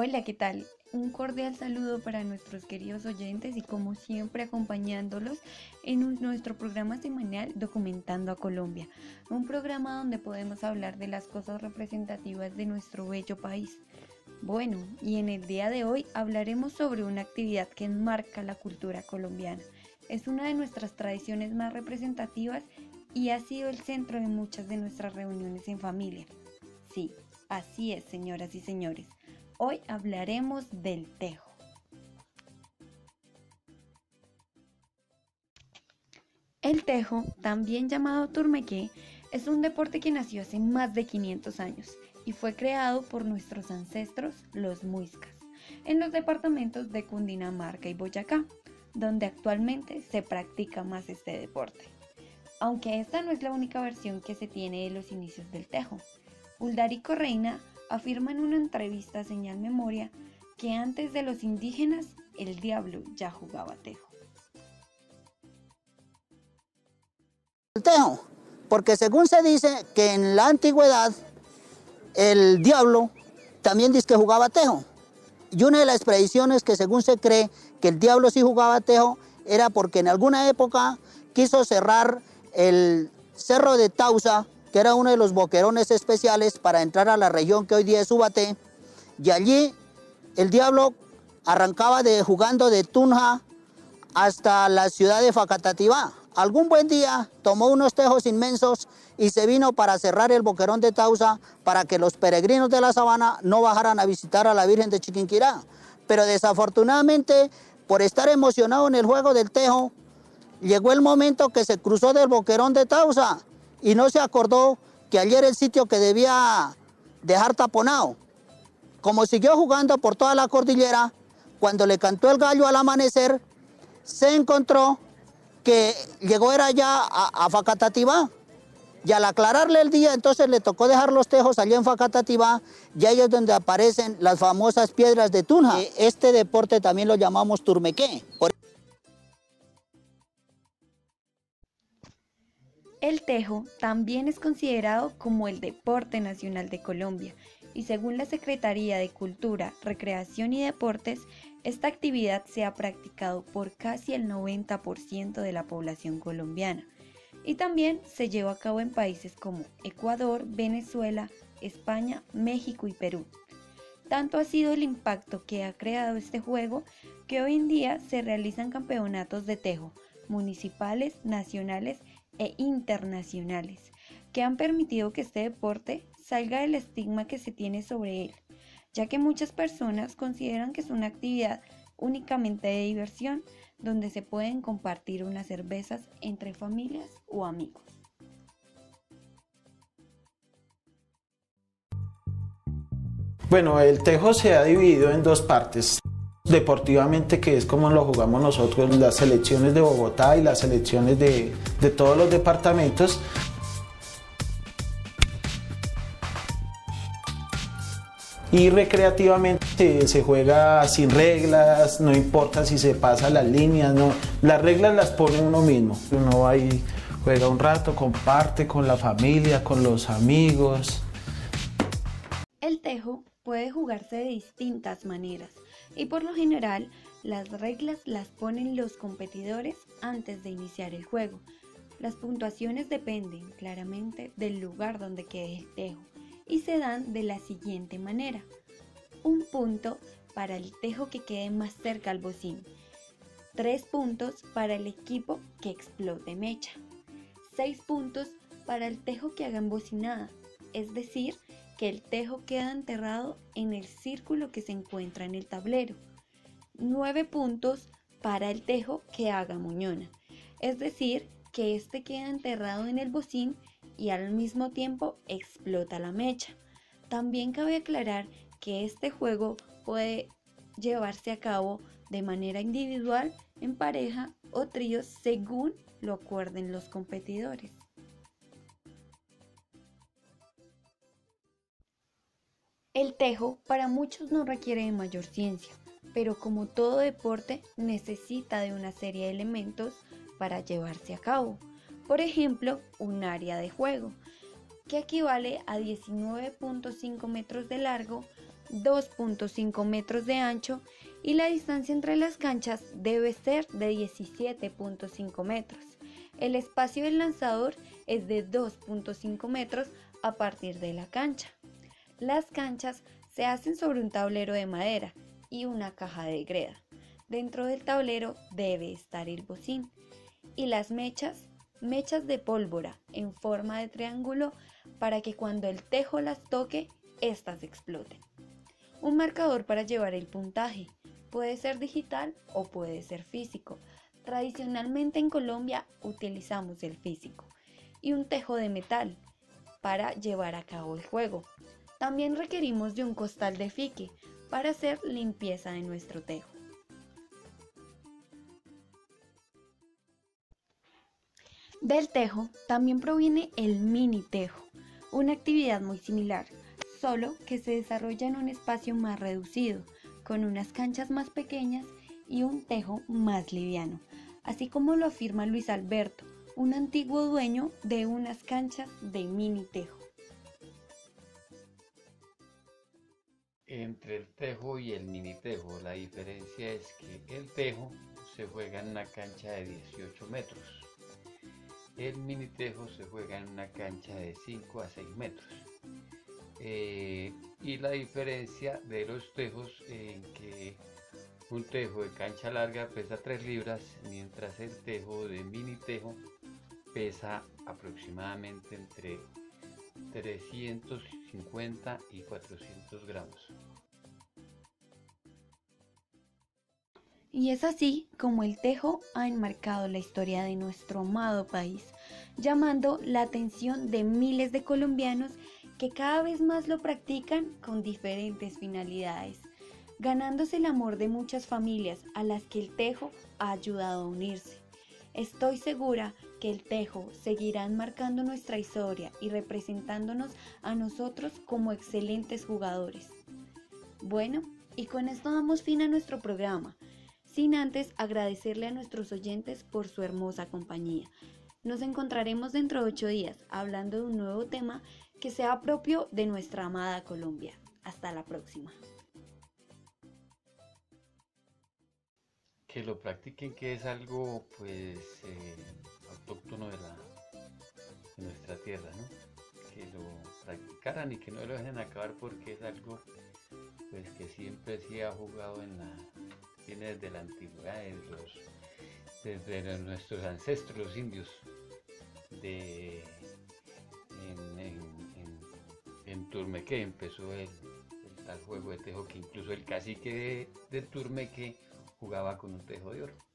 Hola, ¿qué tal? Un cordial saludo para nuestros queridos oyentes y como siempre acompañándolos en nuestro programa semanal Documentando a Colombia, un programa donde podemos hablar de las cosas representativas de nuestro bello país. Bueno, y en el día de hoy hablaremos sobre una actividad que enmarca la cultura colombiana. Es una de nuestras tradiciones más representativas y ha sido el centro de muchas de nuestras reuniones en familia. Sí, así es, señoras y señores. Hoy hablaremos del tejo. El tejo, también llamado turmequé, es un deporte que nació hace más de 500 años y fue creado por nuestros ancestros, los muiscas, en los departamentos de Cundinamarca y Boyacá, donde actualmente se practica más este deporte. Aunque esta no es la única versión que se tiene de los inicios del tejo. Uldarico Reina afirma en una entrevista a Señal Memoria que antes de los indígenas el diablo ya jugaba tejo. El tejo, porque según se dice que en la antigüedad el diablo también dice que jugaba tejo. Y una de las predicciones que según se cree que el diablo sí jugaba tejo era porque en alguna época quiso cerrar el cerro de Tausa que era uno de los boquerones especiales para entrar a la región que hoy día es Ubaté, y allí el diablo arrancaba de, jugando de Tunja hasta la ciudad de Facatativá. Algún buen día tomó unos tejos inmensos y se vino para cerrar el boquerón de Tausa para que los peregrinos de la sabana no bajaran a visitar a la Virgen de Chiquinquirá. Pero desafortunadamente, por estar emocionado en el juego del tejo, llegó el momento que se cruzó del boquerón de Tausa y no se acordó que ayer el sitio que debía dejar taponado. Como siguió jugando por toda la cordillera, cuando le cantó el gallo al amanecer, se encontró que llegó era ya a, a Facatativá. Y al aclararle el día, entonces le tocó dejar los tejos allá en Facatativá, y ahí es donde aparecen las famosas piedras de Tunja. Este deporte también lo llamamos turmequé. El tejo también es considerado como el deporte nacional de Colombia y según la Secretaría de Cultura, Recreación y Deportes, esta actividad se ha practicado por casi el 90% de la población colombiana y también se lleva a cabo en países como Ecuador, Venezuela, España, México y Perú. Tanto ha sido el impacto que ha creado este juego que hoy en día se realizan campeonatos de tejo municipales, nacionales e internacionales que han permitido que este deporte salga del estigma que se tiene sobre él, ya que muchas personas consideran que es una actividad únicamente de diversión donde se pueden compartir unas cervezas entre familias o amigos. Bueno, el tejo se ha dividido en dos partes deportivamente, que es como lo jugamos nosotros, las selecciones de Bogotá y las selecciones de, de todos los departamentos. Y recreativamente se juega sin reglas, no importa si se pasa las líneas, no. Las reglas las pone uno mismo. Uno ahí juega un rato, comparte con la familia, con los amigos. El tejo puede jugarse de distintas maneras y por lo general las reglas las ponen los competidores antes de iniciar el juego. Las puntuaciones dependen claramente del lugar donde quede el tejo y se dan de la siguiente manera. Un punto para el tejo que quede más cerca al bocín. Tres puntos para el equipo que explote mecha. Seis puntos para el tejo que haga embocinada, es decir, que el tejo queda enterrado en el círculo que se encuentra en el tablero. 9 puntos para el tejo que haga muñona, es decir, que éste queda enterrado en el bocín y al mismo tiempo explota la mecha. También cabe aclarar que este juego puede llevarse a cabo de manera individual, en pareja o tríos según lo acuerden los competidores. El tejo para muchos no requiere de mayor ciencia, pero como todo deporte necesita de una serie de elementos para llevarse a cabo. Por ejemplo, un área de juego, que equivale a 19.5 metros de largo 2.5 metros de ancho y la distancia entre las canchas debe ser de 17.5 metros. El espacio del lanzador es de 2.5 metros a partir de la cancha. Las canchas se hacen sobre un tablero de madera y una caja de greda. Dentro del tablero debe estar el bocín y las mechas, mechas de pólvora en forma de triángulo para que cuando el tejo las toque, éstas exploten. Un marcador para llevar el puntaje. Puede ser digital o puede ser físico. Tradicionalmente en Colombia utilizamos el físico. Y un tejo de metal para llevar a cabo el juego. También requerimos de un costal de fique para hacer limpieza de nuestro tejo. Del tejo también proviene el mini tejo, una actividad muy similar, solo que se desarrolla en un espacio más reducido, con unas canchas más pequeñas y un tejo más liviano, así como lo afirma Luis Alberto, un antiguo dueño de unas canchas de mini tejo. Entre el tejo y el mini tejo, la diferencia es que el tejo se juega en una cancha de 18 metros. El mini tejo se juega en una cancha de 5 a 6 metros. Eh, y la diferencia de los tejos en que un tejo de cancha larga pesa 3 libras, mientras el tejo de mini tejo pesa aproximadamente entre 350 y 400 gramos. Y es así como el tejo ha enmarcado la historia de nuestro amado país, llamando la atención de miles de colombianos que cada vez más lo practican con diferentes finalidades, ganándose el amor de muchas familias a las que el tejo ha ayudado a unirse. Estoy segura que el tejo seguirá enmarcando nuestra historia y representándonos a nosotros como excelentes jugadores. Bueno, y con esto damos fin a nuestro programa, sin antes agradecerle a nuestros oyentes por su hermosa compañía. Nos encontraremos dentro de ocho días hablando de un nuevo tema que sea propio de nuestra amada Colombia. Hasta la próxima. Que lo practiquen, que es algo pues eh, autóctono de, la, de nuestra tierra, ¿no? Que lo practicaran y que no lo dejen acabar porque es algo pues que siempre se ha jugado en la, viene desde la antigüedad, desde, nuestros ancestros, los indios, de, en, en, Turmeque empezó el, tal juego de tejo que incluso el cacique de, de Turmeque jugaba con un tejo de oro.